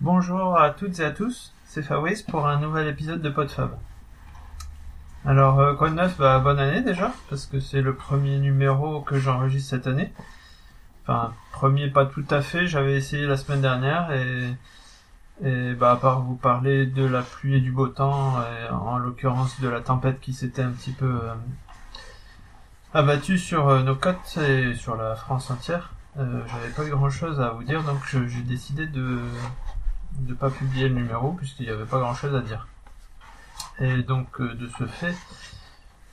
Bonjour à toutes et à tous, c'est Fabrice pour un nouvel épisode de PodFab. Alors, euh, quoi de neuf? Bah, Bonne année déjà, parce que c'est le premier numéro que j'enregistre cette année. Enfin, premier pas tout à fait, j'avais essayé la semaine dernière et, et bah, à part vous parler de la pluie et du beau temps, et en l'occurrence de la tempête qui s'était un petit peu euh, abattue sur euh, nos côtes et sur la France entière, j'avais pas eu grand chose à vous dire, donc j'ai décidé de de pas publier le numéro puisqu'il n'y avait pas grand chose à dire. Et donc euh, de ce fait,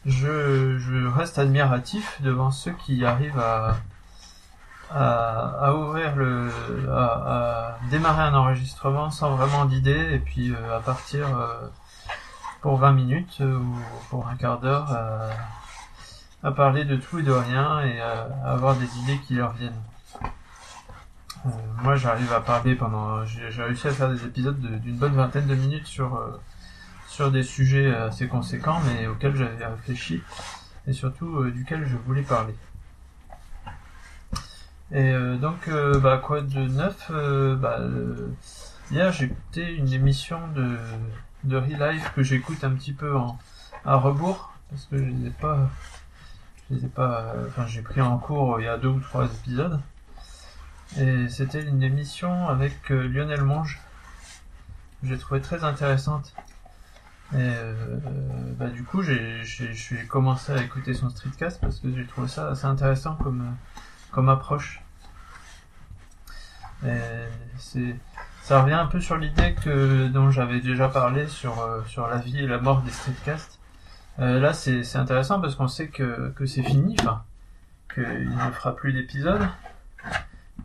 je, je reste admiratif devant ceux qui arrivent à, à, ouvrir le, à, démarrer un enregistrement sans vraiment d'idée et puis euh, à partir euh, pour 20 minutes ou pour un quart d'heure à, parler de tout et de rien et à avoir des idées qui leur viennent. Euh, moi, j'arrive à parler pendant. J'ai réussi à faire des épisodes de- d'une bonne vingtaine de minutes sur euh, sur des sujets assez conséquents, mais auxquels j'avais réfléchi et surtout euh, duquel je voulais parler. Et euh, donc, euh, bah, quoi de neuf euh, bah, euh, Hier, j'ai écouté une émission de de Real Life que j'écoute un petit peu en à rebours parce que je les ai pas. Je les ai pas. euh, Enfin, j'ai pris en cours il y a deux ou trois épisodes. Et c'était une émission avec euh, Lionel Monge. J'ai trouvé très intéressante. Et euh, bah, du coup, j'ai commencé à écouter son streetcast parce que j'ai trouvé ça assez intéressant comme, euh, approche. Et ça revient un peu sur l'idée dont j'avais déjà parlé sur la vie et la mort des streetcasts. Là, c'est intéressant parce qu'on sait que c'est fini, qu'il ne fera plus d'épisodes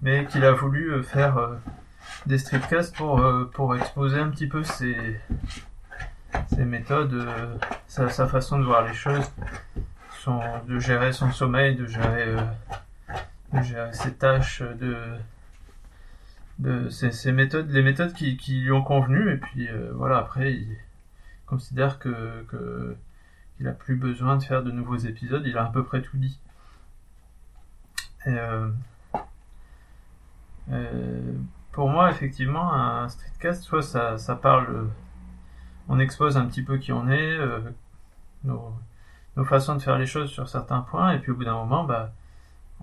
mais qu'il a voulu euh, faire euh, des streetcasts pour, euh, pour exposer un petit peu ses, ses méthodes, sa, façon de voir les choses, son, de gérer son sommeil, de gérer, de gérer ses tâches, de, de méthodes, les méthodes qui, lui ont convenu, et puis voilà, après il considère que, que il a plus besoin de faire de nouveaux épisodes, il a à peu près tout dit. Et euh, pour moi, effectivement, un streetcast, soit ça, parle, on expose un petit peu qui on est, euh, nos, façons de faire les choses sur certains points, et puis au bout d'un moment, bah,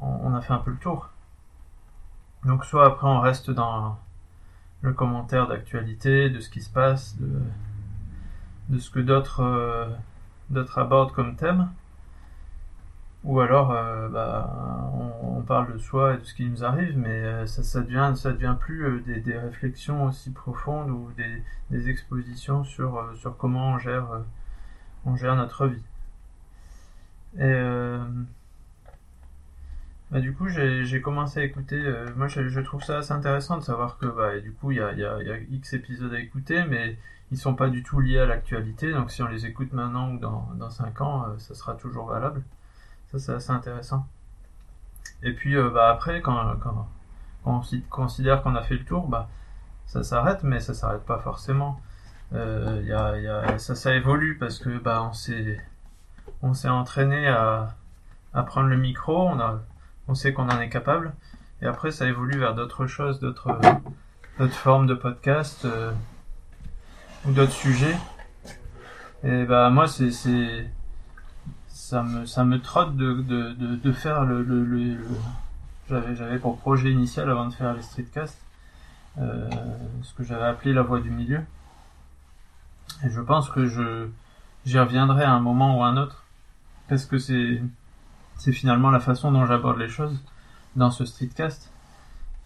on, a fait un peu le tour. Donc, soit après, on reste dans le commentaire d'actualité, de ce qui se passe, de, ce que euh, d'autres abordent comme thème, ou alors euh, bah, on, parle de soi et de ce qui nous arrive, mais euh, ça, ça devient ça devient plus euh, des, réflexions aussi profondes ou des, expositions sur sur comment on gère on gère notre vie. Et bah, du coup j'ai commencé à écouter. moi je, trouve ça assez intéressant de savoir que bah, du coup il y a, X épisodes à écouter, mais ils sont pas du tout liés à l'actualité. Donc si on les écoute maintenant ou dans dans cinq ans, ça sera toujours valable. Ça, c'est assez intéressant. Et puis, euh, bah, après, quand, quand, on si- considère qu'on a fait le tour, bah, ça s'arrête, mais ça s'arrête pas forcément. Euh, y a, y a, ça, ça évolue parce que bah, on s'est, on s'est entraîné à, à prendre le micro, on, a, on sait qu'on en est capable. Et après, ça évolue vers d'autres choses, d'autres, d'autres formes de podcast euh, ou d'autres sujets. Et bah, moi, c'est, c'est, ça me ça me trotte de, de, de, faire le, le, j'avais j'avais pour projet initial avant de faire les streetcasts euh, ce que j'avais appelé la voie du milieu. Et je pense que je j'y reviendrai à un moment ou à un autre parce que c'est c'est finalement la façon dont j'aborde les choses dans ce streetcast.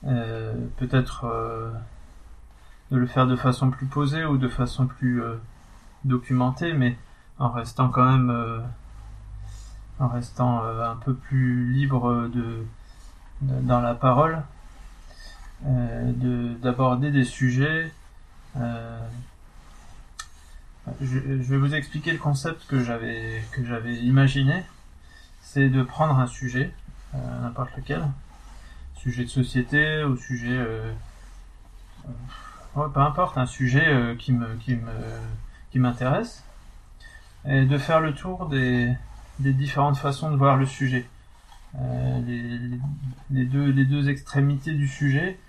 Euh, peut-être euh, de le faire de façon plus posée ou de façon plus documentée mais en restant quand même en restant euh, un peu plus libre de, dans la parole, euh, de d'aborder des sujets. euh, je, vais vous expliquer le concept que j'avais que j'avais imaginé. C'est de prendre un sujet, n'importe lequel, sujet de société ou sujet, ouais, peu importe, un sujet qui me qui me qui m'intéresse, et de faire le tour des des différentes façons de voir le sujet. Euh, les, deux, extrémités du sujet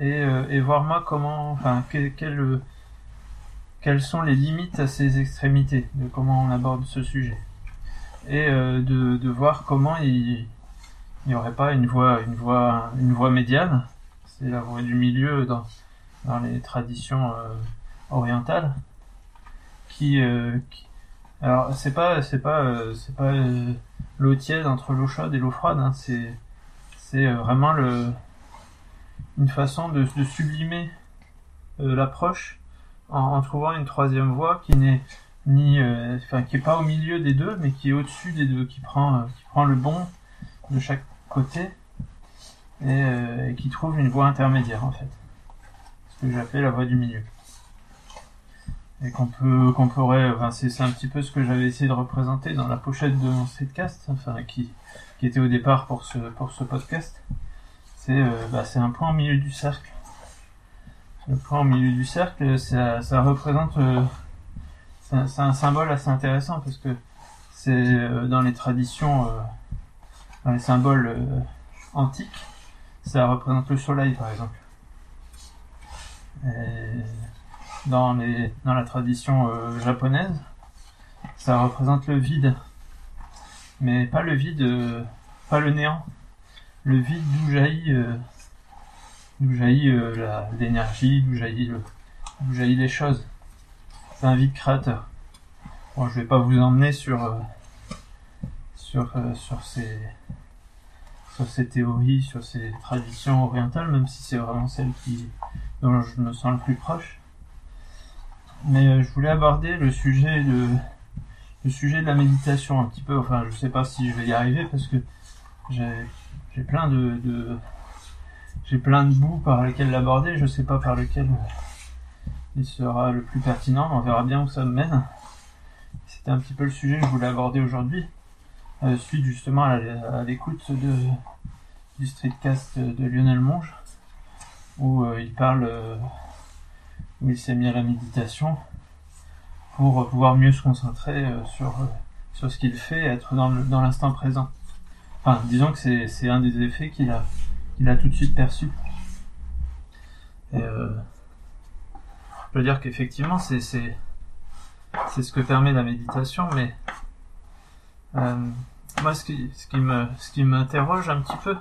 et, et voir moi comment, enfin, quel, quel, quelles sont les limites à ces extrémités, de comment on aborde ce sujet. Et de, voir comment il n'y aurait pas une voie, une voie, une voie médiane, c'est la voie du milieu dans, dans les traditions orientales, qui alors c'est pas c'est pas euh, c'est pas euh, l'eau tiède entre l'eau chaude et l'eau froide. Hein. c'est c'est euh, vraiment le une façon de, sublimer l'approche en, en, trouvant une troisième voie qui n'est ni enfin qui est pas au milieu des deux mais qui est au-dessus des deux qui prend qui prend le bon de chaque côté et, et qui trouve une voie intermédiaire en fait ce que j'appelle la voie du milieu et qu'on peut qu'on pourrait enfin c'est un petit peu ce que j'avais essayé de représenter dans la pochette de mon cast enfin qui qui était au départ pour ce pour ce podcast. C'est euh, bah, c'est un point au milieu du cercle. Le point au milieu du cercle ça, ça représente euh, c'est un, symbole assez intéressant parce que c'est euh, dans les traditions dans les symboles antiques ça représente le soleil par exemple. Et dans, les, dans la tradition euh, japonaise, ça représente le vide. Mais pas le vide, euh, pas le néant. Le vide d'où jaillit, euh, d'où jaillit l'énergie, d'où jaillit, le, jaillit les choses. C'est un vide créateur. Bon, je vais pas vous emmener sur, sur, sur ces, sur ces théories, sur ces traditions orientales, même si c'est vraiment celle qui, dont je me sens le plus proche mais euh, je voulais aborder le sujet de le sujet de la méditation un petit peu. Enfin, je sais pas si je vais y arriver parce que j'ai plein de, de j'ai plein de bouts par lesquels l'aborder. Je sais pas par lequel il sera le plus pertinent. On verra bien où ça me mène. C'était un petit peu le sujet que je voulais aborder aujourd'hui, euh, suite justement à l'écoute du streetcast de Lionel Monge, où euh, il parle où il s'est mis à la méditation pour pouvoir mieux se concentrer euh, sur, euh, sur ce qu'il fait, être dans, dans l'instant présent. Enfin, disons que c'est, un des effets qu'il a, a tout de suite perçu. Et euh, je veux dire qu'effectivement, c'est, ce que permet la méditation, mais euh, moi, ce qui, ce qui m'interroge un petit peu,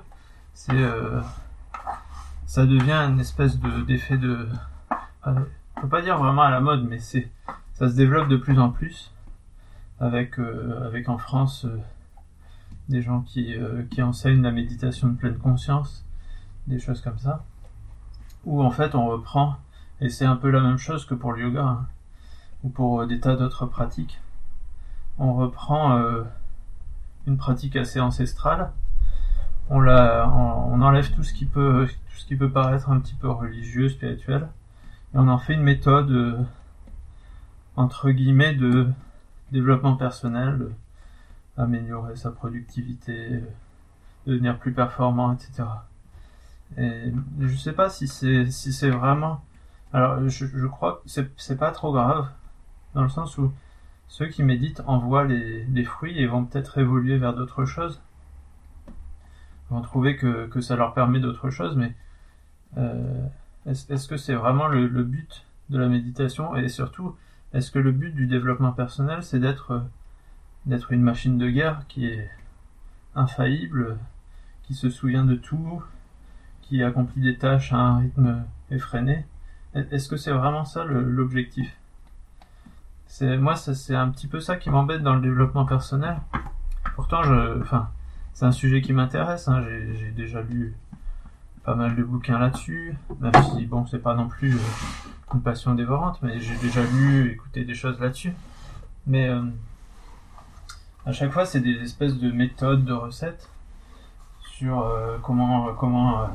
c'est, euh, ça devient une espèce de, d'effet de, euh, je peux pas dire vraiment à la mode, mais c'est ça se développe de plus en plus avec euh, avec en France euh, des gens qui qui enseignent la méditation de pleine conscience, des choses comme ça, où en fait on reprend et c'est un peu la même chose que pour le yoga hein, ou pour des tas d'autres pratiques. On reprend une pratique assez ancestrale. On la on, enlève tout ce qui peut tout ce qui peut paraître un petit peu religieux spirituel et on en fait une méthode euh, entre guillemets de développement personnel, améliorer sa productivité, devenir plus performant, etc. Et je sais pas si c'est si c'est vraiment. Alors je, crois que c'est pas trop grave dans le sens où ceux qui méditent en voient les, les fruits et vont peut-être évoluer vers d'autres choses. Ils vont trouver que, ça leur permet d'autres choses, mais euh, est-ce que c'est vraiment le, but de la méditation? Et surtout, est-ce que le but du développement personnel, c'est d'être d'être une machine de guerre qui est infaillible, qui se souvient de tout, qui accomplit des tâches à un rythme effréné? Est-ce que c'est vraiment ça l'objectif? C'est moi, c'est un petit peu ça qui m'embête dans le développement personnel. Pourtant, je, enfin, c'est un sujet qui m'intéresse. Hein, J'ai déjà lu pas mal de bouquins là-dessus, même si bon c'est pas non plus euh, une passion dévorante, mais j'ai déjà lu, écouté des choses là-dessus. Mais euh, à chaque fois c'est des espèces de méthodes, de recettes sur euh, comment comment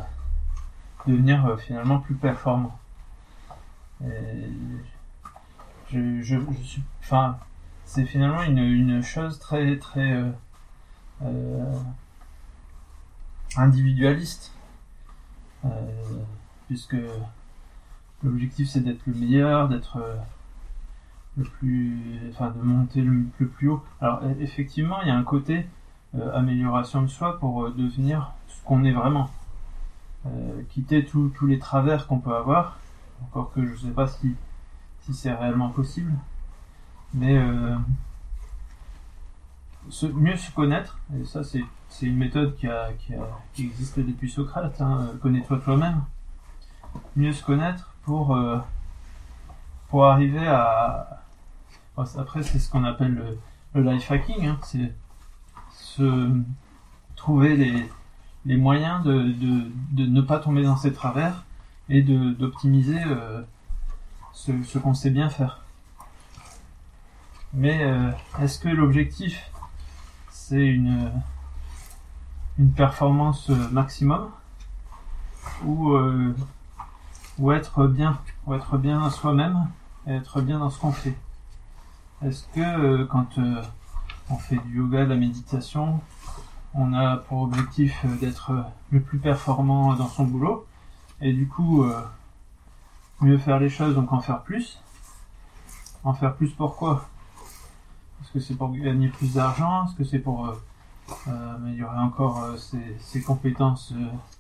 devenir finalement plus performant. Et je, je, je suis, enfin, c'est finalement une, une chose très très individualiste euh, puisque l'objectif c'est d'être le meilleur, d'être euh, le plus, enfin de monter le, plus haut. Alors e, effectivement, il y a un côté euh, amélioration de soi pour devenir ce qu'on est vraiment. quitter tous les travers qu'on peut avoir. Encore que je sais pas si, si c'est réellement possible. Mais mieux se connaître, et ça c'est une méthode qui, a, qui, a, qui existe depuis Socrate, hein, connais-toi toi-même, mieux se connaître pour, euh, pour arriver à... Après c'est ce qu'on appelle le, le life hacking, hein, c'est se trouver les, les moyens de, de, de, ne pas tomber dans ces travers et d'optimiser euh, ce, ce qu'on sait bien faire. Mais euh, est-ce que l'objectif c'est une, une performance maximum ou, euh, ou être bien, ou être bien soi-même et être bien dans ce qu'on fait. Est-ce que euh, quand euh, on fait du yoga, de la méditation, on a pour objectif d'être le plus performant dans son boulot et du coup mieux faire les choses donc en faire plus? En faire plus pourquoi est-ce que c'est pour gagner plus d'argent? Est-ce que c'est pour euh, euh, améliorer encore euh, ses, compétences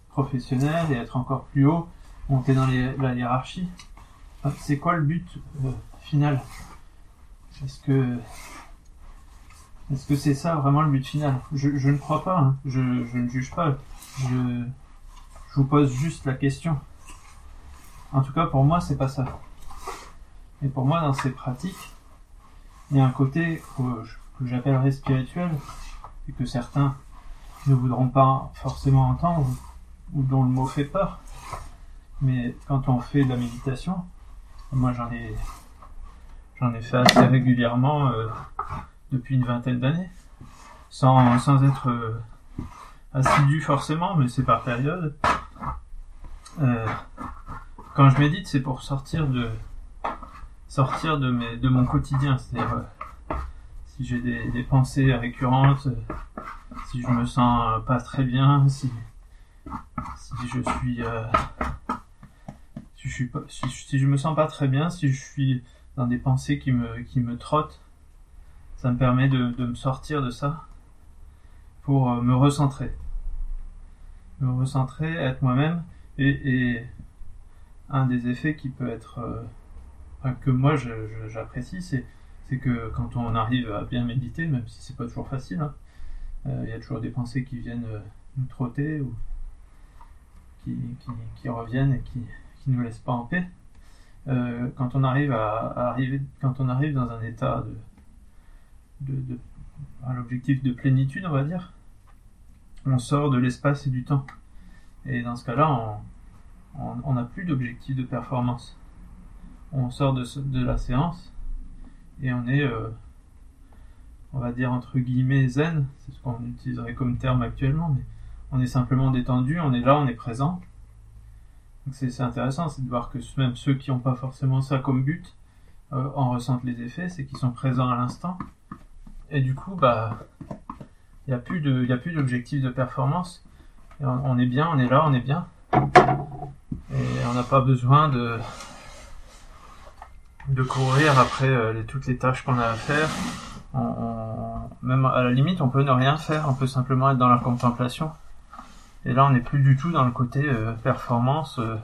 professionnelles et être encore plus haut, monter dans la hiérarchie? C'est quoi le but final? Est-ce que est-ce que c'est ça vraiment le but final? Je, ne crois pas. Hein. Je, ne juge pas. Je, je vous pose juste la question. En tout cas, pour moi, c'est pas ça. Et pour moi, dans ces pratiques, il y a un côté que, j'appellerais spirituel et que certains ne voudront pas forcément entendre ou dont le mot fait peur. Mais quand on fait de la méditation, moi j'en ai j'en ai fait assez régulièrement euh, depuis une vingtaine d'années, sans, sans être euh, assidu forcément, mais c'est par période. Euh, quand je médite, c'est pour sortir de sortir de, mes, de mon quotidien. C'est-à-dire, euh, si j'ai des, pensées récurrentes, euh, si je me sens euh, pas très bien, si, si je suis, si je suis pas, si, je me sens pas très bien, si je suis dans des pensées qui me, qui me trottent, ça me permet de, de me sortir de ça pour me recentrer. Me recentrer, être moi-même et un des effets qui peut être que moi j'apprécie, c'est que quand on arrive à bien méditer, même si c'est pas toujours facile, hein, euh, il y a toujours des pensées qui viennent euh, nous trotter ou qui, reviennent et qui, qui nous laissent pas en paix. Euh, quand on arrive à, arriver, quand on arrive dans un état de, de, de à l'objectif de plénitude, on va dire, on sort de l'espace et du temps. Et dans ce cas-là, on n'a plus d'objectif de performance on sort de, la séance et on est, euh, on va dire entre guillemets zen, c'est ce qu'on utiliserait comme terme actuellement, mais on est simplement détendu, on est là, on est présent. Donc c'est intéressant, c'est de voir que même ceux qui n'ont pas forcément ça comme but euh, en ressentent les effets, c'est qu'ils sont présents à l'instant. Et du coup, bah, il n'y a plus de, il a plus d'objectif de performance. on, on est bien, on est là, on est bien. Et on n'a pas besoin de, de courir après euh, toutes les tâches qu'on a à faire. même à la limite, on peut ne rien faire, on peut simplement être dans la contemplation. Et là, on n'est plus du tout dans le côté euh, performance. Euh,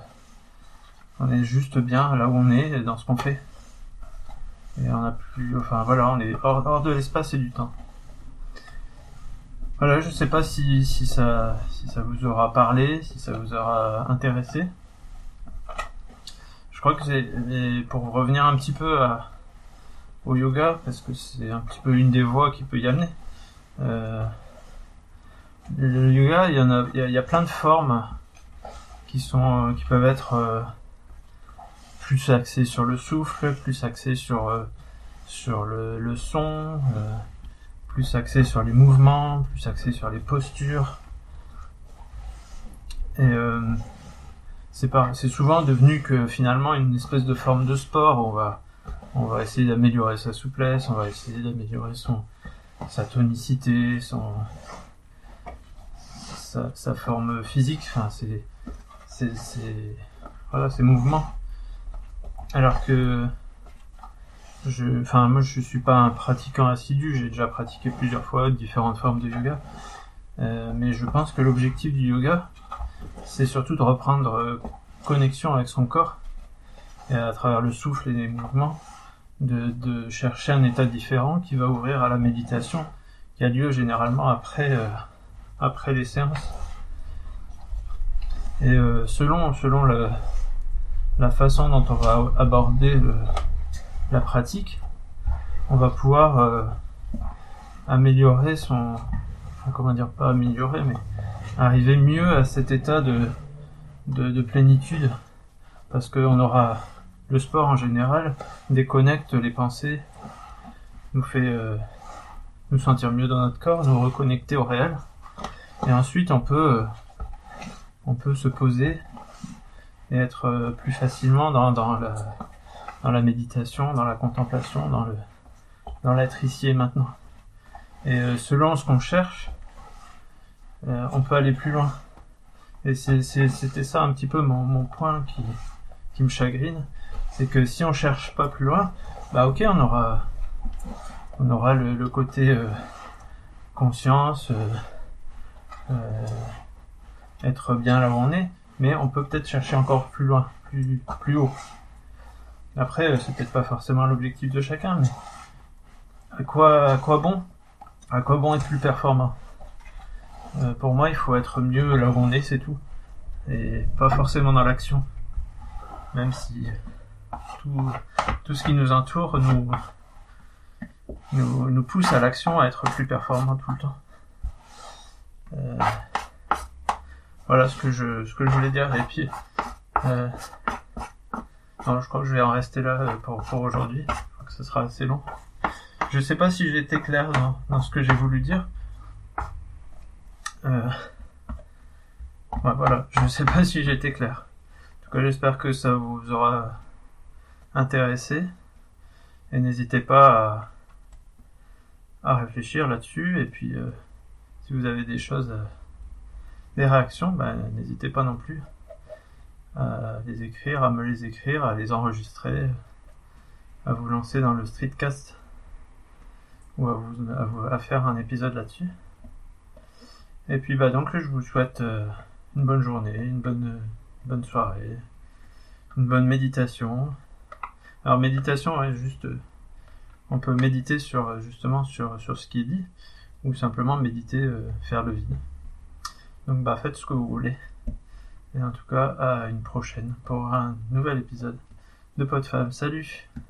on est juste bien là où on est, dans ce qu'on fait. Et on a plus, enfin voilà, on est hors, de l'espace et du temps. Voilà, je sais pas si, si ça, si ça vous aura parlé, si ça vous aura intéressé crois que c'est pour revenir un petit peu au yoga parce que c'est un petit peu une des voies qui peut y amener. Euh, le yoga, il y en a, plein de formes qui sont, qui peuvent être euh, plus axées sur le souffle, plus axées sur euh, sur le, son, plus axées sur les mouvements, plus axées sur les postures. C'est souvent devenu que finalement une espèce de forme de sport. On va, essayer d'améliorer sa souplesse, on va essayer d'améliorer son, sa tonicité, son, sa, forme physique. Enfin, c'est, c'est, c'est, voilà, ces mouvements. Alors que je, enfin, moi, je suis pas un pratiquant assidu. J'ai déjà pratiqué plusieurs fois différentes formes de yoga. Euh, mais je pense que l'objectif du yoga, c'est surtout de reprendre euh, connexion avec son corps et à travers le souffle et les mouvements, de, chercher un état différent qui va ouvrir à la méditation qui a lieu généralement après, euh, après les séances. Et euh, selon, selon la façon dont on va aborder la pratique, on va pouvoir améliorer son, comment dire, pas améliorer, mais arriver mieux à cet état de, de, de plénitude, parce qu'on aura le sport en général déconnecte les pensées, nous fait euh, nous sentir mieux dans notre corps, nous reconnecter au réel, et ensuite on peut euh, on peut se poser et être euh, plus facilement dans, la dans la méditation, dans la contemplation, dans le dans l'être ici et maintenant. Et selon ce qu'on cherche, euh, on peut aller plus loin. Et c'était ça un petit peu mon, point qui, me chagrine, c'est que si on cherche pas plus loin, bah ok, on aura, on aura le, côté euh, conscience, euh, être bien là où on est, mais on peut peut-être chercher encore plus loin, plus, haut. Après, c'est peut-être pas forcément l'objectif de chacun, mais bon? À quoi bon être plus performant? Euh, Pour moi, il faut être mieux là où on est, c'est tout. Et pas forcément dans l'action. Même si tout, tout ce qui nous entoure nous, nous, nous pousse à l'action, à être plus performant tout le temps. Euh, voilà ce que je, ce que je voulais dire. Et puis, euh, non, je crois que je vais en rester là euh, pour, pour aujourd'hui. Je crois que ce sera assez long. Je sais pas si j'ai été clair dans, dans ce que j'ai voulu dire. Euh, voilà, je sais pas si été clair. En tout cas, j'espère que ça vous aura intéressé. Et n'hésitez pas à, réfléchir là-dessus. Et puis, euh, si vous avez des choses, euh, des réactions, ben, n'hésitez pas non plus à les écrire, à me les écrire, à les enregistrer, à vous lancer dans le streetcast ou à, vous- à faire un épisode là-dessus. Et puis bah donc je vous souhaite euh, une bonne journée, une bonne, bonne soirée, une bonne méditation. Alors méditation, ouais, juste, euh, on peut méditer sur euh, justement sur ce qui est dit, ou simplement méditer, faire le vide. Donc bah faites ce que vous voulez. Et en tout cas à une prochaine pour un nouvel épisode de PodFab. Salut